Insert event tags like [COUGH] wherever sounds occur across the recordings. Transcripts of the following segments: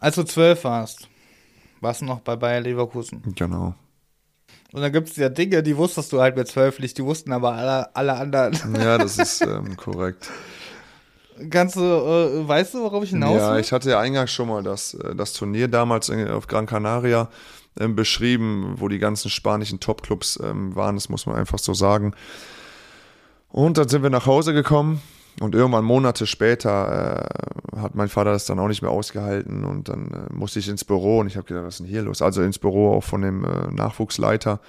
Als du zwölf warst, warst du noch bei Bayer Leverkusen. Genau. Und dann gibt es ja Dinge, die wusstest du halt mit zwölf nicht, die wussten aber alle, alle anderen. Ja, das ist ähm, korrekt. Kannst du, äh, weißt du, worauf ich hinaus Ja, will? ich hatte ja eingangs schon mal das, äh, das Turnier damals in, auf Gran Canaria ähm, beschrieben, wo die ganzen spanischen Topclubs ähm, waren, das muss man einfach so sagen. Und dann sind wir nach Hause gekommen und irgendwann Monate später äh, hat mein Vater das dann auch nicht mehr ausgehalten und dann äh, musste ich ins Büro und ich habe gedacht, was ist denn hier los? Also ins Büro auch von dem äh, Nachwuchsleiter.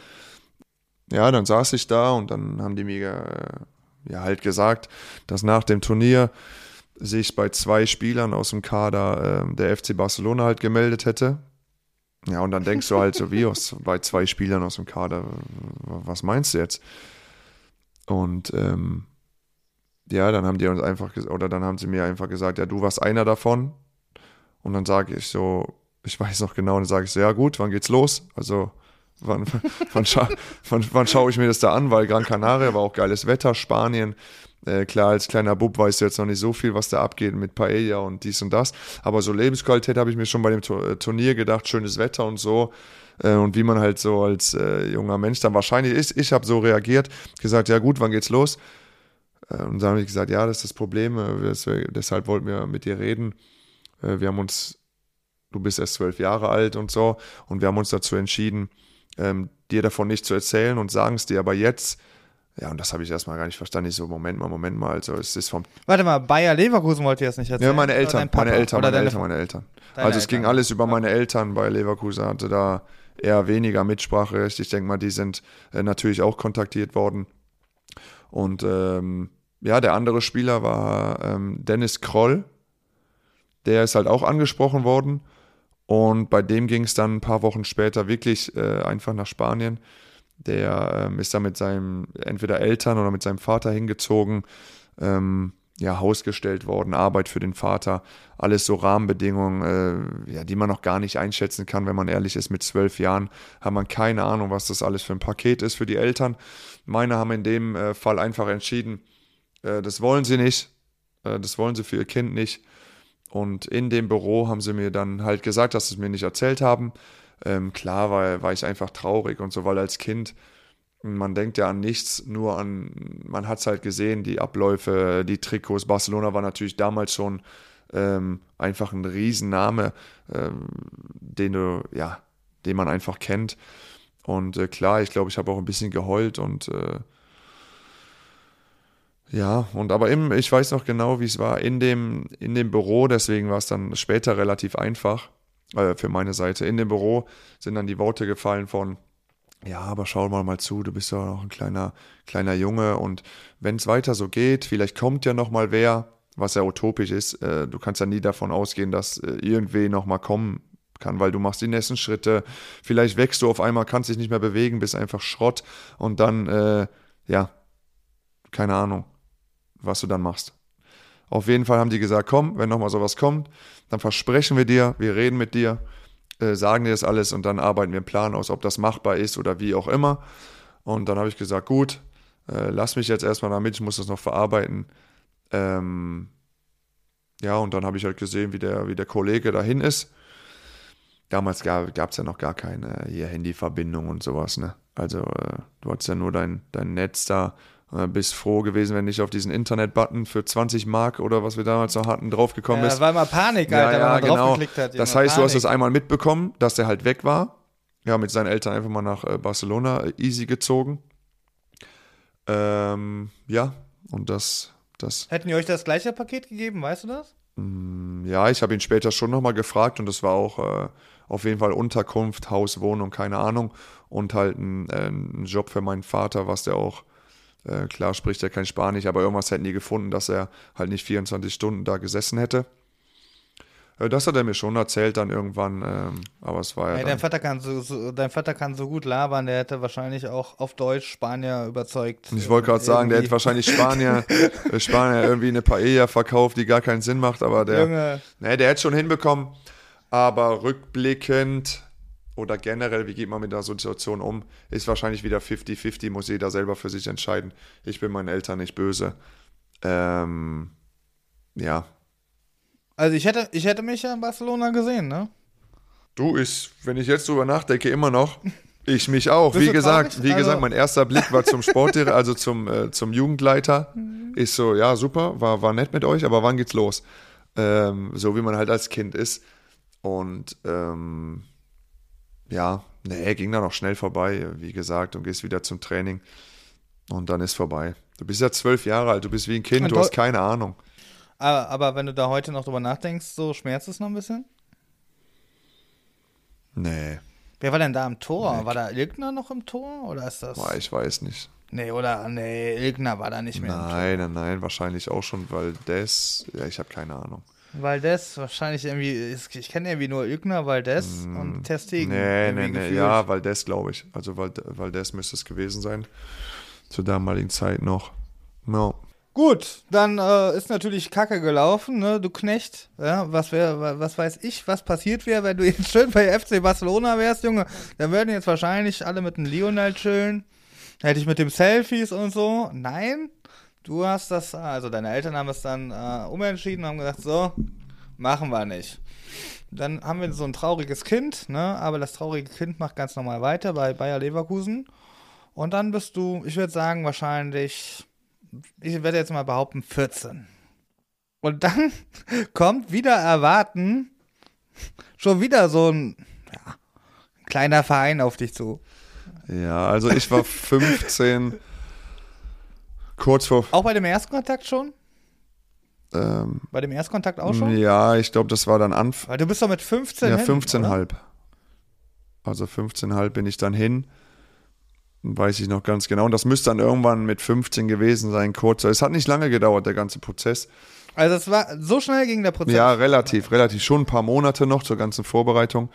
Ja, dann saß ich da und dann haben die mir äh, ja halt gesagt, dass nach dem Turnier sich bei zwei Spielern aus dem Kader äh, der FC Barcelona halt gemeldet hätte. Ja, und dann denkst du halt so, wie [LAUGHS] aus, bei zwei Spielern aus dem Kader, was meinst du jetzt? Und ähm, ja, dann haben die uns einfach, oder dann haben sie mir einfach gesagt, ja, du warst einer davon. Und dann sage ich so, ich weiß noch genau, dann sage ich so, ja gut, wann geht's los? Also wann, [LAUGHS] wann, scha wann, wann schaue ich mir das da an? Weil Gran Canaria war auch geiles Wetter, Spanien. Äh, klar, als kleiner Bub weißt du jetzt noch nicht so viel, was da abgeht mit Paella und dies und das. Aber so Lebensqualität habe ich mir schon bei dem äh, Turnier gedacht, schönes Wetter und so. Äh, und wie man halt so als äh, junger Mensch dann wahrscheinlich ist. Ich habe so reagiert, gesagt, ja gut, wann geht's los? Äh, Und dann habe ich gesagt, ja, das ist das Problem, äh, deshalb wollten wir mit dir reden. Äh, Wir haben uns, du bist erst zwölf Jahre alt und so, und wir haben uns dazu entschieden, ähm, dir davon nicht zu erzählen und sagen es dir aber jetzt. Ja, und das habe ich erstmal gar nicht verstanden. Ich so, Moment mal, Moment mal, also es ist vom Warte mal, Bayer Leverkusen wollte ich jetzt nicht erzählen. ja, meine Eltern, meine Eltern, Oder meine Eltern, meine Eltern. Deine Also es ging alles über meine Eltern bei Leverkusen, hatte da eher weniger Mitspracherecht. Ich denke mal, die sind äh, natürlich auch kontaktiert worden. Und ähm, ja, der andere Spieler war ähm, Dennis Kroll. Der ist halt auch angesprochen worden. Und bei dem ging es dann ein paar Wochen später wirklich äh, einfach nach Spanien. Der ähm, ist dann mit seinem entweder Eltern oder mit seinem Vater hingezogen, ähm, ja, Haus gestellt worden, Arbeit für den Vater, alles so Rahmenbedingungen, äh, ja, die man noch gar nicht einschätzen kann, wenn man ehrlich ist. Mit zwölf Jahren hat man keine Ahnung, was das alles für ein Paket ist für die Eltern. Meine haben in dem äh, Fall einfach entschieden, äh, das wollen sie nicht, äh, das wollen sie für ihr Kind nicht. Und in dem Büro haben sie mir dann halt gesagt, dass sie es mir nicht erzählt haben. Ähm, klar war, war ich einfach traurig und so, weil als Kind, man denkt ja an nichts, nur an, man hat es halt gesehen, die Abläufe, die Trikots. Barcelona war natürlich damals schon ähm, einfach ein Riesenname, ähm, den du, ja, den man einfach kennt. Und äh, klar, ich glaube, ich habe auch ein bisschen geheult und äh, ja, und aber im, ich weiß noch genau, wie es war, in dem, in dem Büro, deswegen war es dann später relativ einfach äh, für meine Seite. In dem Büro sind dann die Worte gefallen von, ja, aber schau mal mal zu, du bist ja noch ein kleiner, kleiner Junge und wenn es weiter so geht, vielleicht kommt ja noch mal wer, was ja utopisch ist. Äh, du kannst ja nie davon ausgehen, dass äh, irgendwer noch mal kommen kann, weil du machst die nächsten Schritte, vielleicht wächst du auf einmal, kannst dich nicht mehr bewegen, bist einfach Schrott und dann, äh, ja, keine Ahnung, was du dann machst. Auf jeden Fall haben die gesagt, komm, wenn nochmal sowas kommt, dann versprechen wir dir, wir reden mit dir, äh, sagen dir das alles und dann arbeiten wir einen Plan aus, ob das machbar ist oder wie auch immer. Und dann habe ich gesagt, gut, äh, lass mich jetzt erstmal damit, ich muss das noch verarbeiten. Ähm, ja, und dann habe ich halt gesehen, wie der, wie der Kollege dahin ist. Damals gab es ja noch gar keine hier Handyverbindung und sowas, ne? Also äh, du hattest ja nur dein, dein Netz da, äh, bist froh gewesen, wenn nicht auf diesen Internet-Button für 20 Mark oder was wir damals noch hatten, draufgekommen Ja, bist. war mal Panik, Alter, wenn man draufgeklickt hat. Das heißt, du hast es Panik. einmal mitbekommen, dass der halt weg war. Ja, mit seinen Eltern einfach mal nach äh, Barcelona äh, easy gezogen. Ähm, ja, und das, das, Hätten die euch das gleiche Paket gegeben, weißt du das? mm, ja, ich habe ihn später schon nochmal gefragt und das war auch äh, auf jeden Fall Unterkunft, Haus, Wohnung, keine Ahnung. Und halt ein, äh, ein Job für meinen Vater, was der auch, äh, klar spricht er kein Spanisch, aber irgendwas hätten die gefunden, dass er halt nicht 24 Stunden da gesessen hätte. Äh, Das hat er mir schon erzählt dann irgendwann, ähm, aber es war ja Ey, dann, dein, Vater kann so, so, dein Vater kann so gut labern, der hätte wahrscheinlich auch auf Deutsch Spanier überzeugt. Ich wollte gerade sagen, der hätte wahrscheinlich Spanier, [LAUGHS] äh, Spanier irgendwie eine Paella verkauft, die gar keinen Sinn macht, aber der, Junge, nee, der hätte schon hinbekommen. Aber rückblickend oder generell, wie geht man mit der Situation um, ist wahrscheinlich wieder 50-50, muss jeder selber für sich entscheiden. Ich bin meinen Eltern nicht böse. Ähm, ja, Also ich hätte, ich hätte mich ja in Barcelona gesehen, ne? Du, ich, wenn ich jetzt drüber nachdenke, immer noch. Ich mich auch. Bist Wie gesagt, traurig? wie Also- gesagt, mein erster Blick war zum Sportdirektor, [LAUGHS] also zum, äh, zum Jugendleiter. Ich so, ja, super, war, war nett mit euch, aber wann geht's los? Ähm, so wie man halt als Kind ist. Und ähm, ja, nee, ging dann auch schnell vorbei, wie gesagt, und gehst wieder zum Training. Und dann ist vorbei. Du bist ja zwölf Jahre alt, du bist wie ein Kind, Und du hast keine Ahnung. Aber, aber wenn du da heute noch drüber nachdenkst, so schmerzt es noch ein bisschen? Nee, Wer war denn da im Tor? War da Ilgner noch im Tor? Oder ist das. boah, ich weiß nicht. Nee, oder? Nee, Ilgner war da nicht mehr Nein, nein, nein, wahrscheinlich auch schon, weil das, ja, ich habe keine Ahnung. Valdez, wahrscheinlich irgendwie. Ich kenne irgendwie nur Ilgner, Valdez und Ter Stegen. Mm, Nee, nee, nee, gefühlt. ja, Valdez glaube ich. Also Vald- Valdez müsste es gewesen sein. Zur damaligen Zeit noch. No. Gut, dann äh, ist natürlich Kacke gelaufen, ne, du Knecht. Ja, was wär, wa- was weiß ich, was passiert wäre, wenn du jetzt schön bei FC Barcelona wärst, Junge. Dann würden jetzt wahrscheinlich alle mit dem Lionel chillen. Hätte ich mit dem Selfies und so. Nein, du hast das, also deine Eltern haben es dann äh, umentschieden und haben gesagt, so, machen wir nicht. Dann haben wir so ein trauriges Kind, ne, aber das traurige Kind macht ganz normal weiter bei Bayer Leverkusen. Und dann bist du, ich würde sagen, wahrscheinlich ich werde jetzt mal behaupten, 14. Und dann [LAUGHS] kommt wieder erwarten schon wieder so ein, ja, ein kleiner Verein auf dich zu. Ja, also ich war 15, kurz vor, Auch bei dem Erstkontakt schon? ähm, Bei dem Erstkontakt auch schon? ja, ich glaube, das war dann Anfang, Weil du bist doch mit 15 ja, hin, 15,5. Also 15,5 bin ich dann hin. Weiß ich noch ganz genau. Und das müsste dann irgendwann mit 15 gewesen sein, kurz. Es hat nicht lange gedauert, der ganze Prozess. Also es war, so schnell ging der Prozess. Ja, relativ, relativ. Schon ein paar Monate noch zur ganzen Vorbereitung,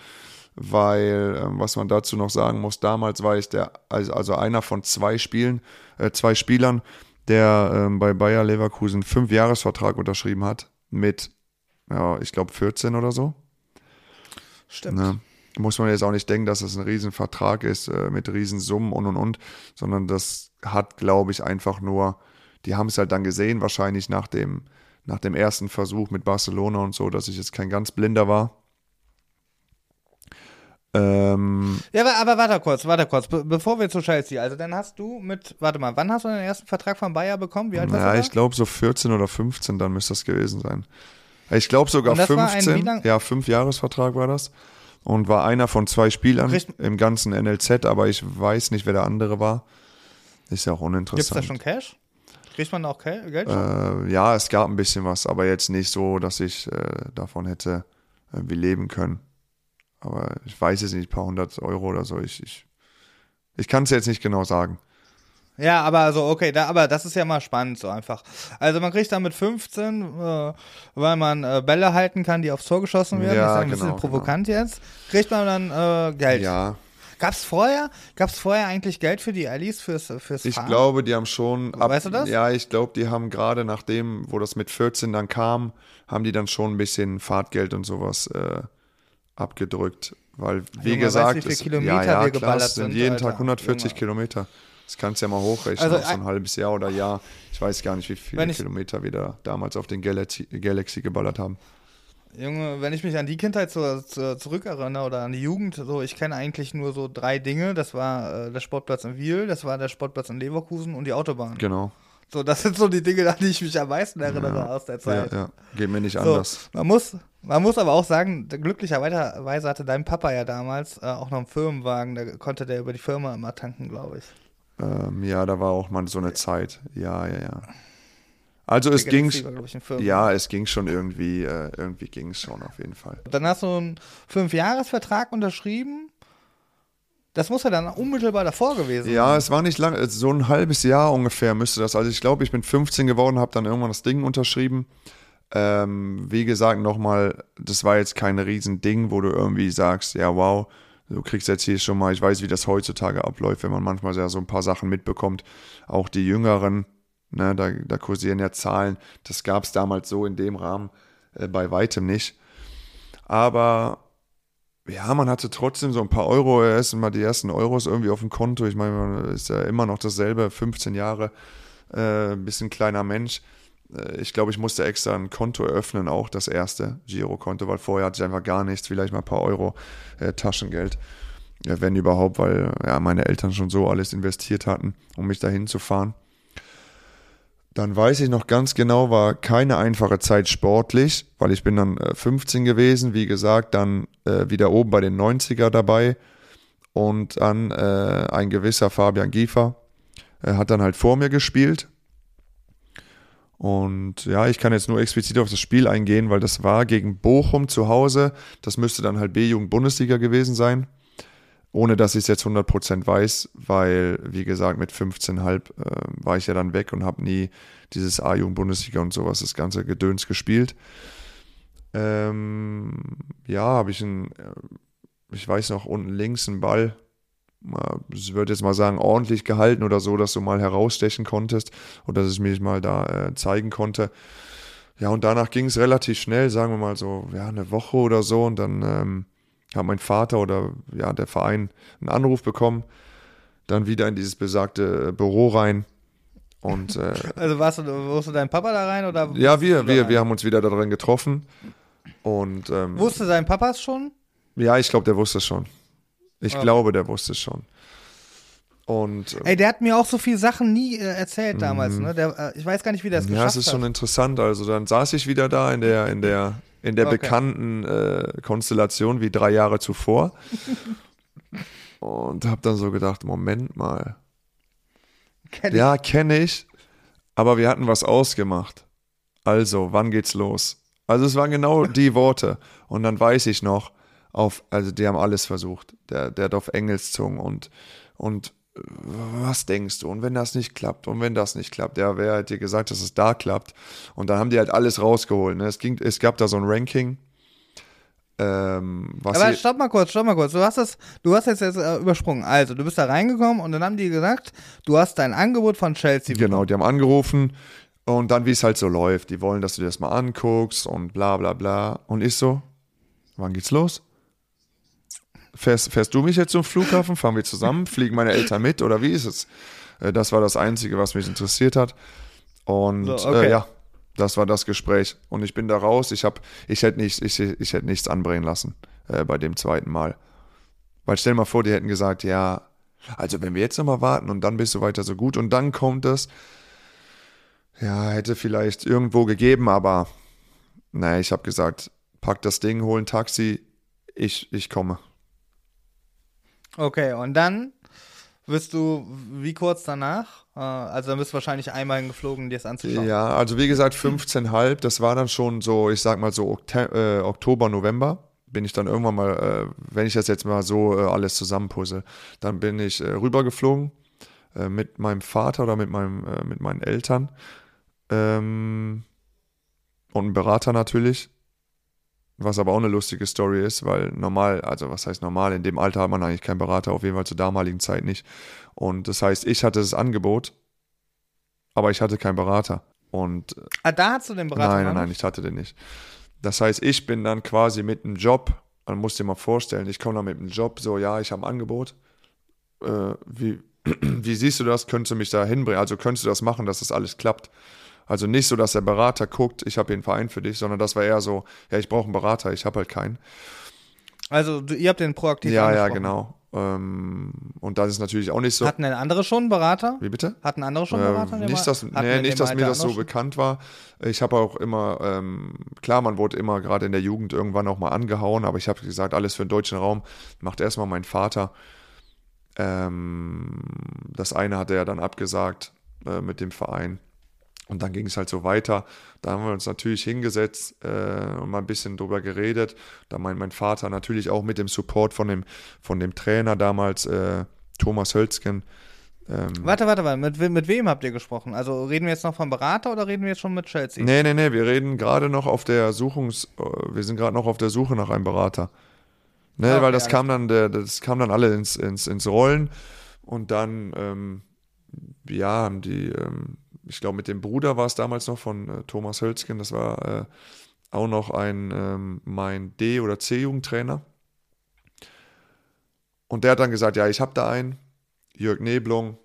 weil, ähm, was man dazu noch sagen muss, damals war ich der, also, also einer von zwei Spielen, äh, zwei Spielern, der ähm, bei Bayer Leverkusen fünf Jahresvertrag unterschrieben hat mit, ja, ich glaube 14 oder so. Stimmt. Ne? Muss man jetzt auch nicht denken, dass das ein Riesenvertrag ist äh, mit Riesensummen und und und, sondern das hat, glaube ich, einfach nur, die haben es halt dann gesehen, wahrscheinlich nach dem, nach dem ersten Versuch mit Barcelona und so, dass ich jetzt kein ganz blinder war. Ähm, Ja, aber, aber warte kurz, warte kurz, be bevor wir zu Chelsea, also dann hast du mit, warte mal, wann hast du den ersten Vertrag von Bayer bekommen? Wie alt warst ja, du ich glaube so 14 oder 15, dann müsste das gewesen sein. Ich glaube sogar Und das war ein 15, wie lang- ja, fünf Jahresvertrag war das. Und war einer von zwei Spielern im ganzen NLZ, aber ich weiß nicht, wer der andere war. Ist ja auch uninteressant. da schon Cash? Kriegt man da auch Geld schon? Äh, ja, es gab ein bisschen was, aber jetzt nicht so, dass ich äh, davon hätte irgendwie leben können. Aber ich weiß es nicht, ein paar hundert Euro oder so. Ich, ich, ich kann es jetzt nicht genau sagen. Ja, aber also okay, da, aber das ist ja mal spannend so einfach. Also man kriegt dann mit 15, äh, weil man äh, Bälle halten kann, die aufs Tor geschossen werden. Ja, ich sage, das genau, ist provokant jetzt. Kriegt man dann äh, Geld. Ja, Gab's vorher, gab's vorher eigentlich Geld für die Allies fürs fürs ich Fahren? glaube, die haben schon. Ab, Weißt du das? Ja, ich glaube, die haben gerade nachdem, wo das mit 14 dann kam, haben die dann schon ein bisschen Fahrtgeld und sowas äh, abgedrückt. Weil, wie Junge, gesagt, wie es, ja, ja, wir klar, es sind jeden Alter. Tag 140 Junge. Kilometer. Das kannst du ja mal hochrechnen, Also, auf so ein- ein halbes Jahr oder Jahr. Ich weiß gar nicht, wie viele Kilometer wir da damals auf den Galaxy, Galaxy geballert haben. Junge, wenn ich mich an die Kindheit so, so zurückerinnere oder an die Jugend, so ich kenne eigentlich nur so drei Dinge. Das war äh, der Sportplatz in Wiel, das war der Sportplatz in Leverkusen und die Autobahn. Genau. So, das sind so die Dinge, an die ich mich am meisten erinnere Ja. aus der Ja, Zeit. ja. Geht mir nicht So, anders. man muss, man muss aber auch sagen, glücklicherweise hatte dein Papa ja damals äh, auch noch einen Firmenwagen, da konnte der über die Firma immer tanken, glaube ich. Ähm, ja, da war auch mal so eine Zeit. Ja, ja, ja. Also es ging, ja, es ging schon irgendwie, äh, irgendwie ging es schon auf jeden Fall. Dann hast du einen Fünfjahresvertrag unterschrieben. Das muss ja dann unmittelbar davor gewesen Ja, es war nicht lang, äh, so ein halbes Jahr ungefähr müsste das. Also ich glaube, ich bin 15 geworden, habe dann irgendwann das Ding unterschrieben. Ähm, wie gesagt, nochmal, das war jetzt kein Riesending, wo du irgendwie sagst, ja wow, du kriegst jetzt hier schon mal, ich weiß, wie das heutzutage abläuft, wenn man manchmal ja so ein paar Sachen mitbekommt. Auch die Jüngeren, ne, da, da kursieren ja Zahlen. Das gab es damals so in dem Rahmen äh, bei weitem nicht. Aber ja, man hatte trotzdem so ein paar Euro, erst mal die ersten Euros irgendwie auf dem Konto. Ich meine, man ist ja immer noch dasselbe, 15 Jahre, äh, bisschen kleiner Mensch. Äh, ich glaube, ich musste extra ein Konto eröffnen, auch das erste Girokonto, weil vorher hatte ich einfach gar nichts, vielleicht mal ein paar Euro äh, Taschengeld, äh, wenn überhaupt, weil ja, meine Eltern schon so alles investiert hatten, um mich dahin zu fahren. Dann weiß ich noch ganz genau, war keine einfache Zeit sportlich, weil ich bin dann 15 äh, gewesen, wie gesagt, dann äh, wieder oben bei den 90er dabei und dann äh, ein gewisser Fabian Giefer äh, hat dann halt vor mir gespielt. Und ja, ich kann jetzt nur explizit auf das Spiel eingehen, weil das war gegen Bochum zu Hause. Das müsste dann halt B-Jugend-Bundesliga gewesen sein ohne dass ich es jetzt 100% weiß, weil, wie gesagt, mit 15,5 äh, war ich ja dann weg und habe nie dieses A-Jugend-Bundesliga und sowas, das ganze Gedöns gespielt. Ähm, ja, habe ich einen, äh, ich weiß noch, unten links einen Ball, ich würde jetzt mal sagen, ordentlich gehalten oder so, dass du mal herausstechen konntest oder dass ich mich mal da äh, zeigen konnte. Ja, und danach ging es relativ schnell, sagen wir mal so, ja, eine Woche oder so und dann ähm, hat mein Vater oder ja, der Verein einen Anruf bekommen, dann wieder in dieses besagte Büro rein. Und, äh, [LAUGHS] also warst du, wusste dein Papa da rein oder? Ja, wir, wir, wir haben uns wieder darin getroffen. Und, ähm, wusste dein Papa es schon? Ja, ich glaube, der wusste es schon. Ich okay. glaube, der wusste es schon. Und, äh, Ey, der hat mir auch so viele Sachen nie äh, erzählt damals, mhm. ne? Der, äh, ich weiß gar nicht, wie der es geschafft hat. Ja, es ist schon interessant. Also dann saß ich wieder da in der, in der in der okay. bekannten äh, Konstellation wie drei Jahre zuvor. und habe dann so gedacht, Moment mal. Kenn ja, kenne ich, aber wir hatten was ausgemacht. Also, wann geht's los? Also es waren genau [LAUGHS] die Worte. Und dann weiß ich noch, auf, also die haben alles versucht. Der, der hat auf Engelszungen und, und was denkst du? Und wenn das nicht klappt, und wenn das nicht klappt, ja, wer hat dir gesagt, dass es da klappt? Und dann haben die halt alles rausgeholt. Ne? Es, ging, es gab da so ein Ranking. Ähm, Aber stopp mal kurz, stopp mal kurz. Du hast das, du hast jetzt, jetzt äh, übersprungen. Also, du bist da reingekommen und dann haben die gesagt, du hast dein Angebot von Chelsea bekommen. Genau, die haben angerufen und dann, wie es halt so läuft. Die wollen, dass du dir das mal anguckst und bla bla bla. Und ich so, wann geht's los? Fährst, fährst du mich jetzt zum Flughafen? Fahren wir zusammen? Fliegen meine Eltern mit oder wie ist es? Äh, das war das Einzige, was mich interessiert hat. Und so, okay. äh, ja, das war das Gespräch. Und ich bin da raus. Ich, hab, ich, hätte, nicht, ich, ich hätte nichts anbringen lassen äh, bei dem zweiten Mal. Weil stell dir mal vor, die hätten gesagt, ja, also wenn wir jetzt nochmal warten und dann bist du weiter so gut und dann kommt es. Ja, hätte vielleicht irgendwo gegeben, aber naja, ich habe gesagt, pack das Ding, hol ein Taxi, ich, ich komme. Okay, und dann wirst du, wie kurz danach? Äh, also dann bist du wahrscheinlich einmal geflogen, dir das anzuschauen. Ja, also wie gesagt 15,5, das war dann schon so, ich sag mal so äh, Oktober, November bin ich dann irgendwann mal, äh, wenn ich das jetzt mal so äh, alles zusammenpuzzle, dann bin ich äh, rübergeflogen äh, mit meinem Vater oder mit, meinem, mit meinen Eltern ähm, und einem Berater natürlich was aber auch eine lustige Story ist, weil normal, also was heißt normal, in dem Alter hat man eigentlich keinen Berater, auf jeden Fall zur damaligen Zeit nicht. Und das heißt, ich hatte das Angebot, aber ich hatte keinen Berater. Und ah, da hast du den Berater? Nein, nein, nein, ich hatte den nicht. Das heißt, ich bin dann quasi mit einem Job, man muss dir mal vorstellen, ich komme dann mit einem Job, so, ja, ich habe ein Angebot. Äh, wie, [CLEARS THROAT] wie siehst du das? Könntest du mich da hinbringen? Also könntest du das machen, dass das alles klappt? Also nicht so, dass der Berater guckt, ich habe hier einen Verein für dich, sondern das war eher so, ja, ich brauche einen Berater, ich habe halt keinen. Also ihr habt den proaktiv Ja, ja, genau. Ähm, und das ist natürlich auch nicht so. Hatten denn andere schon einen Berater? Wie bitte? Hatten andere schon einen Berater? Äh, nicht, dass, nee, nicht, dass mir das so schon? bekannt war. Ich habe auch immer, ähm, klar, man wurde immer gerade in der Jugend irgendwann auch mal angehauen, aber ich habe gesagt, alles für den deutschen Raum macht erstmal mein Vater. Ähm, das eine hat er dann abgesagt äh, mit dem Verein. Und dann ging es halt so weiter. Da haben wir uns natürlich hingesetzt äh, und mal ein bisschen drüber geredet. Da meint mein Vater natürlich auch mit dem Support von dem, von dem Trainer damals, äh, Thomas Hölzgen. Ähm, warte, warte, warte. Mit, mit wem habt ihr gesprochen? Also reden wir jetzt noch vom Berater oder reden wir jetzt schon mit Chelsea? Nee, nee, nee. Wir reden gerade noch auf der Suchungs... Äh, wir sind gerade noch auf der Suche nach einem Berater. Ne, okay, weil das kam dann, das kam dann alle ins, ins, ins Rollen. Und dann, ähm, ja, haben die... Ähm, ich glaube, mit dem Bruder war es damals noch von äh, Thomas Hölzgen, das war äh, auch noch ein ähm, mein D- oder C-Jugendtrainer. Und der hat dann gesagt, ja, ich habe da einen, Jörg Neblung,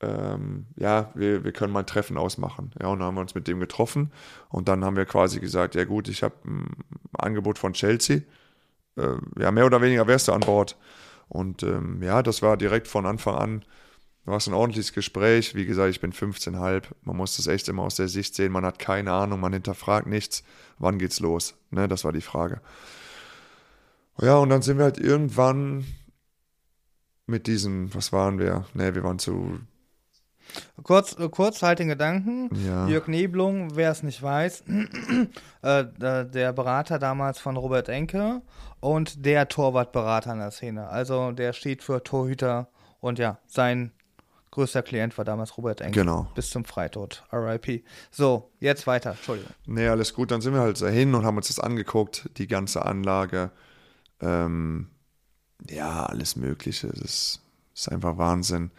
ähm, ja, wir, wir können mal ein Treffen ausmachen. Ja, und dann haben wir uns mit dem getroffen und dann haben wir quasi gesagt, ja gut, ich habe ein Angebot von Chelsea. Äh, ja, mehr oder weniger wärst du an Bord. Und ähm, ja, das war direkt von Anfang an, war es ein ordentliches Gespräch. Wie gesagt, ich bin 15,5. Man muss das echt immer aus der Sicht sehen. Man hat keine Ahnung, man hinterfragt nichts. Wann geht's los? Ne, das war die Frage. Ja, und dann sind wir halt irgendwann mit diesen, was waren wir? Ne, wir waren zu Kurz, äh, kurz halt den Gedanken. Ja. Jörg Neblung, wer es nicht weiß, [CLEARS THROAT] äh, der Berater damals von Robert Enke und der Torwartberater in der Szene. Also der steht für Torhüter und ja, sein größter Klient war damals Robert Enke. Genau. Bis zum Freitod. RIP. So, jetzt weiter. Entschuldigung. Nee, alles gut. Dann sind wir halt dahin und haben uns das angeguckt, die ganze Anlage. Ähm, ja, alles Mögliche. Das ist, ist einfach Wahnsinn.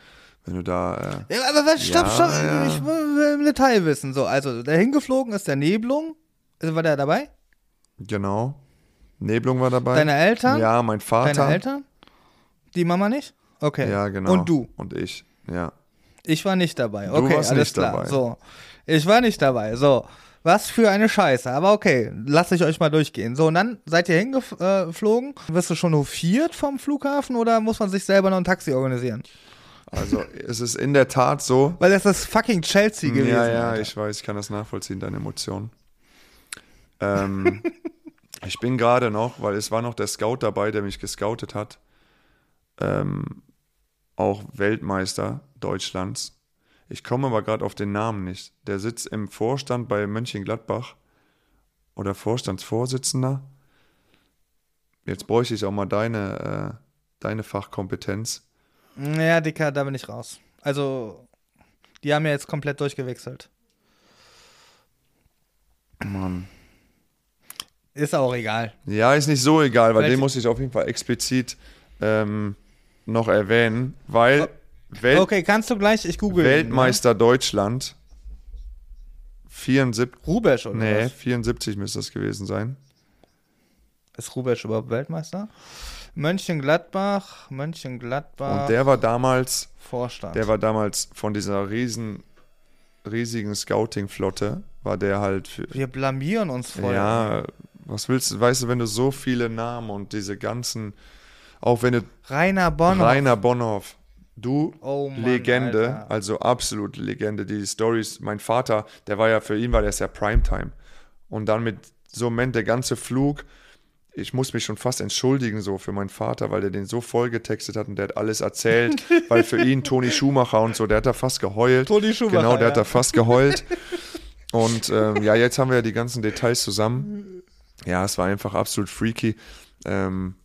Wenn du da. Äh, Ja, aber was, stopp, Ja, stopp. ja. Ich will im Detail wissen. So, also der hingeflogen ist der Neblung. Also, War der dabei? genau. Neblung war dabei. Deine Eltern? Ja, mein Vater. Deine Eltern? Die Mama nicht? Okay. Ja, genau. Und du? Und ich. Ja. Ich war nicht dabei. Du Okay, warst alles nicht klar. dabei. So. Ich war nicht dabei. So. Was für eine Scheiße. Aber okay, lass ich euch mal durchgehen. So, und dann seid ihr hingeflogen. Wirst du schon hofiert vom Flughafen oder muss man sich selber noch ein Taxi organisieren? Also, es ist in der Tat so. Weil das ist fucking Chelsea gewesen. Ja, ja, Alter. ich weiß, ich kann das nachvollziehen, deine Emotionen. Ähm, [LAUGHS] ich bin gerade noch, weil es war noch der Scout dabei, der mich gescoutet hat, ähm, auch Weltmeister Deutschlands. Ich komme aber gerade auf den Namen nicht. Der sitzt im Vorstand bei Mönchengladbach oder Vorstandsvorsitzender. Jetzt bräuchte ich auch mal deine, äh, deine Fachkompetenz. Ja, Dicker, da bin ich raus. Also, die haben ja jetzt komplett durchgewechselt. Mann. Ist auch egal. Ja, ist nicht so egal, weil Welche- den muss ich auf jeden Fall explizit ähm, noch erwähnen, weil Welt Okay, kannst du gleich, ich google. ihn, Weltmeister Deutschland 74, Ne? Rubesch oder nee, was? 74 müsste das gewesen sein. Ist Rubesch überhaupt Weltmeister? Mönchengladbach, Mönchengladbach, Und der war damals, Vorstand. der war damals von dieser riesen, riesigen Scouting-Flotte, war der halt für, Wir blamieren uns voll. ja, was willst du, weißt du, wenn du so viele Namen und diese ganzen, auch wenn du Rainer Bonn. Rainer Bonhoff, du Oh Mann, Legende, Alter. also absolut Legende. Die Stories, mein Vater, der war ja für ihn, war das ja Primetime. Und dann mit so einem Moment der ganze Flug, ich muss mich schon fast entschuldigen so für meinen Vater, weil der den so voll getextet hat und der hat alles erzählt, [LAUGHS] weil für ihn Toni Schumacher und so, der hat da fast geheult. Toni Schumacher, Genau, der hat ja. da fast geheult. [LAUGHS] Und ähm, ja, jetzt haben wir ja die ganzen Details zusammen. Ja, es war einfach absolut freaky. Ähm,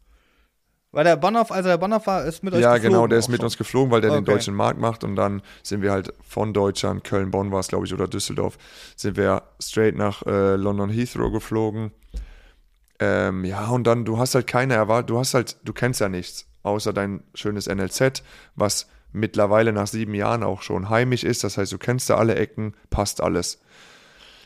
Weil der Bonhoff, also der Bonhoff war, ist mit euch ja, geflogen genau, der ist mit schon. uns geflogen, weil der den Okay. deutschen Markt macht und dann sind wir halt von Deutschland, Köln, Bonn war es, glaube ich, oder Düsseldorf, sind wir straight nach äh, London Heathrow geflogen. Ähm, ja, und dann, du hast halt keine Erwartung, du hast halt, du kennst ja nichts, außer dein schönes NLZ, was mittlerweile nach sieben Jahren auch schon heimisch ist, das heißt, du kennst da alle Ecken, passt alles.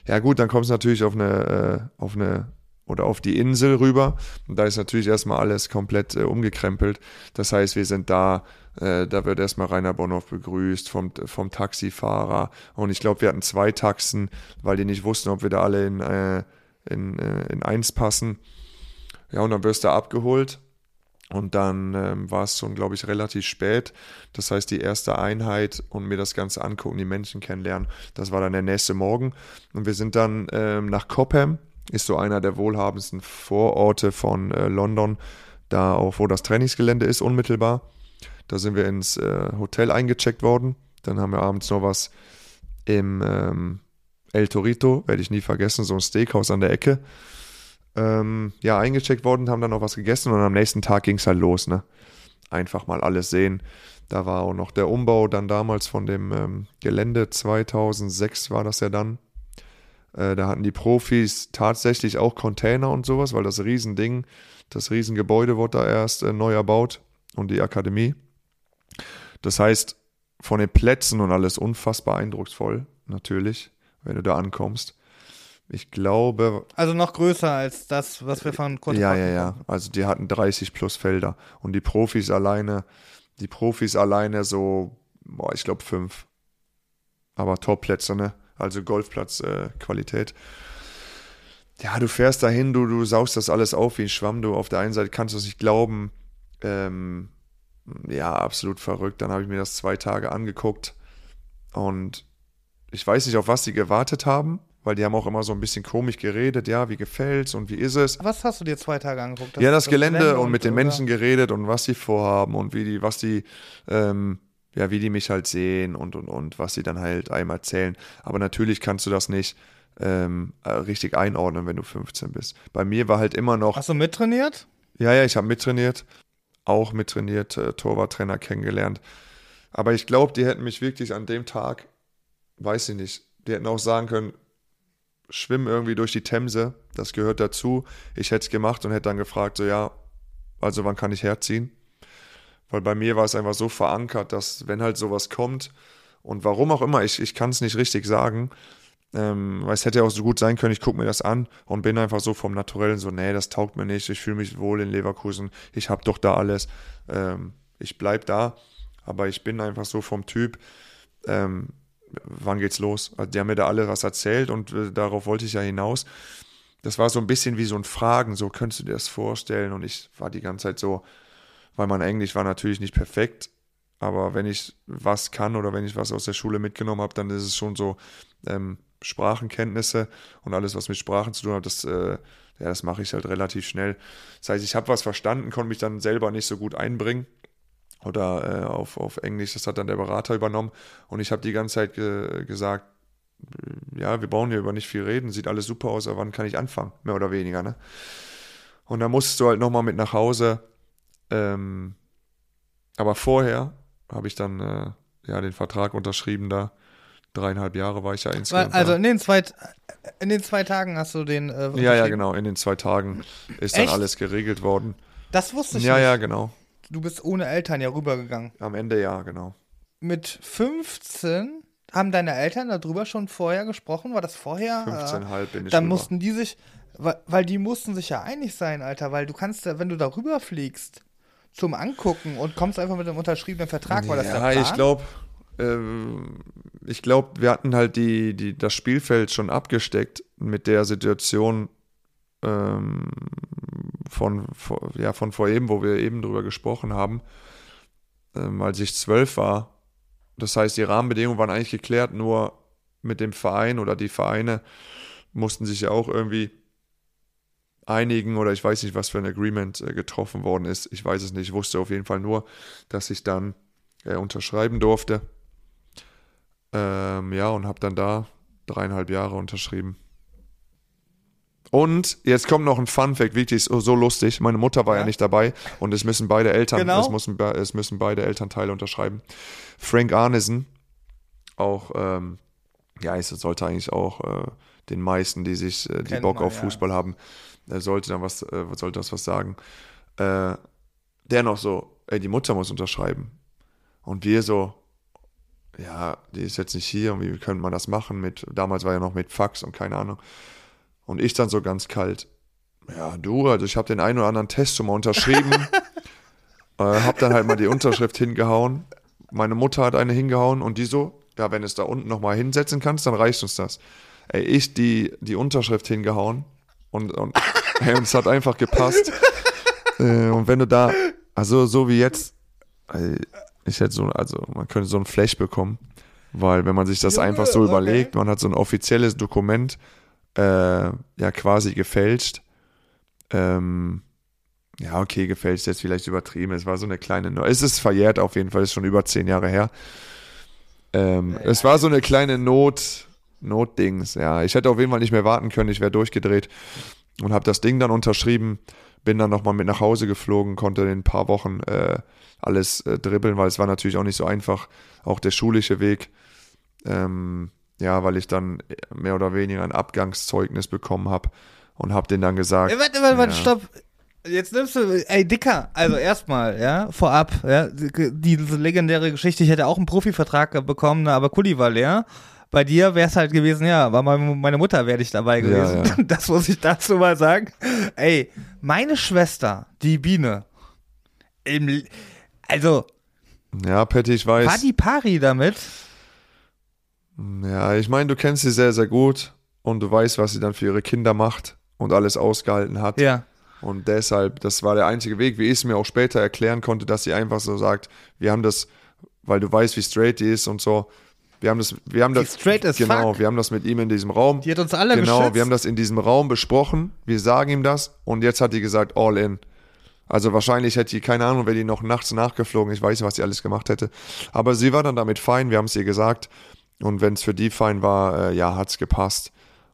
Ja gut, dann kommst du natürlich auf eine, äh, auf eine oder auf die Insel rüber und da ist natürlich erstmal alles komplett äh, umgekrempelt. Das heißt, wir sind da, äh, da wird erstmal Rainer Bonhoff begrüßt vom, vom Taxifahrer und ich glaube, wir hatten zwei Taxen, weil die nicht wussten, ob wir da alle in, äh, in, äh, in eins passen. Ja, und dann wirst du abgeholt und dann ähm, war es schon, glaube ich, relativ spät. Das heißt, die erste Einheit und mir das Ganze angucken, die Menschen kennenlernen, das war dann der nächste Morgen. Und wir sind dann ähm, nach Cobham, ist so einer der wohlhabendsten Vororte von äh, London, da auch, wo das Trainingsgelände ist, unmittelbar. Da sind wir ins äh, Hotel eingecheckt worden. Dann haben wir abends noch was im ähm, El Torito, werde ich nie vergessen, so ein Steakhouse an der Ecke ähm, ja, eingecheckt worden, haben dann noch was gegessen und am nächsten Tag ging es halt los, ne? Einfach mal alles sehen. Da war auch noch der Umbau dann damals von dem ähm, Gelände, 2006 war das ja dann. Äh, da hatten die Profis tatsächlich auch Container und sowas, weil das Riesending, das Riesengebäude wurde da erst äh, neu erbaut und die Akademie. Das heißt, von den Plätzen und alles unfassbar eindrucksvoll, natürlich, wenn du da ankommst. Ich glaube, Also noch größer als das, was wir von Kurt ja, ja, ja. Also die hatten 30 plus Felder. Und die Profis alleine, die Profis alleine so boah, ich glaube fünf. Aber Top-Plätze, ne? Also Golfplatz-Qualität. Äh, ja, du fährst dahin, du, du saugst das alles auf wie ein Schwamm. Du auf der einen Seite kannst du es nicht glauben. Ähm, ja, absolut verrückt. Dann habe ich mir das zwei Tage angeguckt und ich weiß nicht, auf was sie gewartet haben, weil die haben auch immer so ein bisschen komisch geredet. Ja, wie gefällt's und wie ist es? Was hast du dir zwei Tage angeguckt? Das ja, das, Gelände, Gelände, und, mit den? Menschen geredet und was sie vorhaben und wie die, was die, ähm, ja, wie die mich halt sehen und und und was sie dann halt einem erzählen. Aber natürlich kannst du das nicht ähm, äh, richtig einordnen, wenn du 15 bist. Bei mir war halt immer noch. Hast du mittrainiert? Ja, ja, ich habe mittrainiert, auch mittrainiert, äh, Torwarttrainer kennengelernt. Aber ich glaube, die hätten mich wirklich an dem Tag, weiß ich nicht, die hätten auch sagen können, schwimm irgendwie durch die Themse, das gehört dazu. Ich hätte es gemacht und hätte dann gefragt, so ja, also wann kann ich herziehen? Weil bei mir war es einfach so verankert, dass wenn halt sowas kommt und warum auch immer, ich, ich kann es nicht richtig sagen, ähm, weil es hätte auch so gut sein können, ich gucke mir das an und bin einfach so vom Naturellen so, nee, das taugt mir nicht, ich fühle mich wohl in Leverkusen, ich habe doch da alles, ähm, ich bleib da, aber ich bin einfach so vom Typ, ähm, wann geht's los? Also die haben mir da alle was erzählt und äh, darauf wollte ich ja hinaus. Das war so ein bisschen wie so ein Fragen, so könntest du dir das vorstellen? Und ich war die ganze Zeit so, weil mein Englisch war natürlich nicht perfekt, aber wenn ich was kann oder wenn ich was aus der Schule mitgenommen habe, dann ist es schon so, ähm, Sprachenkenntnisse und alles, was mit Sprachen zu tun hat, das, äh, ja, das mache ich halt relativ schnell. Das heißt, ich habe was verstanden, konnte mich dann selber nicht so gut einbringen. Oder äh, auf, auf Englisch, das hat dann der Berater übernommen. Und ich habe die ganze Zeit ge gesagt, ja, wir brauchen hier über nicht viel reden, sieht alles super aus, aber wann kann ich anfangen? Mehr oder weniger, ne? Und da musstest du halt nochmal mit nach Hause. Ähm, aber vorher habe ich dann äh, ja den Vertrag unterschrieben da dreieinhalb Jahre war ich ja insgesamt. Also in den zwei, in den zwei Tagen hast du den. Äh, ja, ja, genau. In den zwei Tagen ist Echt? dann alles geregelt worden. Das wusste ich ja, nicht. Ja, ja, genau. Du bist ohne Eltern ja rübergegangen. Am Ende ja, genau. Mit 15 haben deine Eltern darüber schon vorher gesprochen? War das vorher? 15,5 bin ich Dann rüber. mussten die sich, weil, weil die mussten sich ja einig sein, Alter, weil du kannst, wenn du darüber fliegst, zum Angucken und kommst einfach mit einem unterschriebenen Vertrag, war das ja, ich glaube, äh, ich glaube, wir hatten halt die, die, das Spielfeld schon abgesteckt mit der Situation ähm, von, von, ja, von vor eben, wo wir eben drüber gesprochen haben, ähm, als ich zwölf war. Das heißt, die Rahmenbedingungen waren eigentlich geklärt, nur mit dem Verein oder die Vereine mussten sich ja auch irgendwie einigen oder ich weiß nicht, was für ein Agreement äh, getroffen worden ist. Ich weiß es nicht. Ich wusste auf jeden Fall nur, dass ich dann äh, unterschreiben durfte. Ähm, ja, und habe dann da dreieinhalb Jahre unterschrieben. Und jetzt kommt noch ein Fun Fact, wirklich so, so lustig. Meine Mutter war ja. ja. nicht dabei und es müssen beide Eltern, genau. es, müssen, es müssen beide Elternteile unterschreiben. Frank Arnesen, auch, ähm, ja, es sollte eigentlich auch äh, den meisten, die sich, äh, die Bock man, auf Fußball ja. haben, sollte dann was, äh, sollte das was sagen. Äh, der noch so, ey, die Mutter muss unterschreiben. Und wir so, ja, die ist jetzt nicht hier und wie könnte man das machen mit, damals war ja noch mit Fax und keine Ahnung. Und ich dann so ganz kalt, ja, du, also ich habe den einen oder anderen Test schon mal unterschrieben, [LAUGHS] äh, habe dann halt mal die Unterschrift hingehauen. Meine Mutter hat eine hingehauen und die so, ja, wenn du es da unten nochmal hinsetzen kannst, dann reicht uns das. Ey, ich die, die Unterschrift hingehauen und, und, ey, und es hat einfach gepasst. [LAUGHS] äh, und wenn du da, also so wie jetzt, ey, ich hätte so, also man könnte so ein Flash bekommen, weil wenn man sich das Junge, einfach so okay. überlegt, man hat so ein offizielles Dokument, äh, ja quasi gefälscht. Ähm, ja, okay, gefälscht jetzt vielleicht übertrieben. Es war so eine kleine, es ist verjährt auf jeden Fall, ist schon über zehn Jahre her. Ähm, ja, es war so eine kleine Not, Notdings. Ja, ich hätte auf jeden Fall nicht mehr warten können. Ich wäre durchgedreht und habe das Ding dann unterschrieben. Bin dann nochmal mit nach Hause geflogen, konnte in ein paar Wochen äh, alles äh, dribbeln, weil es war natürlich auch nicht so einfach, auch der schulische Weg. Ähm, ja, weil ich dann mehr oder weniger ein Abgangszeugnis bekommen habe und habe den dann gesagt. Ey, warte, warte, warte, ja. stopp. Jetzt nimmst du, ey, Dicker, also erstmal, ja, vorab, ja, diese legendäre Geschichte, ich hätte auch einen Profivertrag bekommen, aber Kuli war leer. Bei dir wäre es halt gewesen, ja, war meine Mutter wäre ich dabei gewesen. Ja, ja. [LAUGHS] Das muss ich dazu mal sagen. Ey, meine Schwester, die Biene, im, also, Ja, Patty, ich weiß. War die Pari damit? Ja, ich meine, du kennst sie sehr, sehr gut und du weißt, was sie dann für ihre Kinder macht und alles ausgehalten hat. Ja. Und deshalb, das war der einzige Weg, wie ich es mir auch später erklären konnte, dass sie einfach so sagt, wir haben das, weil du weißt, wie straight die ist und so. Wir haben das, wir haben Die das, straight as genau, fuck. wir haben das mit ihm in diesem Raum. Die hat uns alle genau, geschützt. wir haben das in diesem Raum besprochen. Wir sagen ihm das und jetzt hat die gesagt, all in. Also wahrscheinlich hätte die, keine Ahnung, wäre die noch nachts nachgeflogen. Ich weiß nicht, was sie alles gemacht hätte. Aber sie war dann damit fein, wir haben es ihr gesagt. Und wenn es für die fein war, äh, ja, hat es gepasst.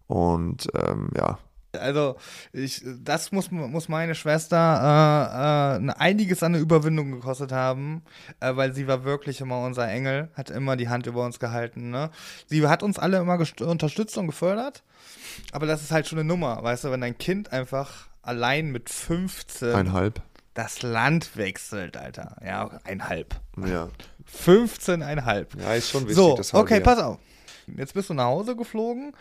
Und ähm, ja, Also, ich, das muss, muss meine Schwester äh, äh, ne- einiges an der Überwindung gekostet haben, äh, weil sie war wirklich immer unser Engel, hat immer die Hand über uns gehalten. Ne? Sie hat uns alle immer unterstützt und gefördert, aber das ist halt schon eine Nummer, weißt du, wenn dein Kind einfach allein mit 15 einhalb. das Land wechselt, Alter. Ja, einhalb. Ja. 15,5. Ja, ist schon wichtig, So, okay, pass auf. Jetzt bist du nach Hause geflogen.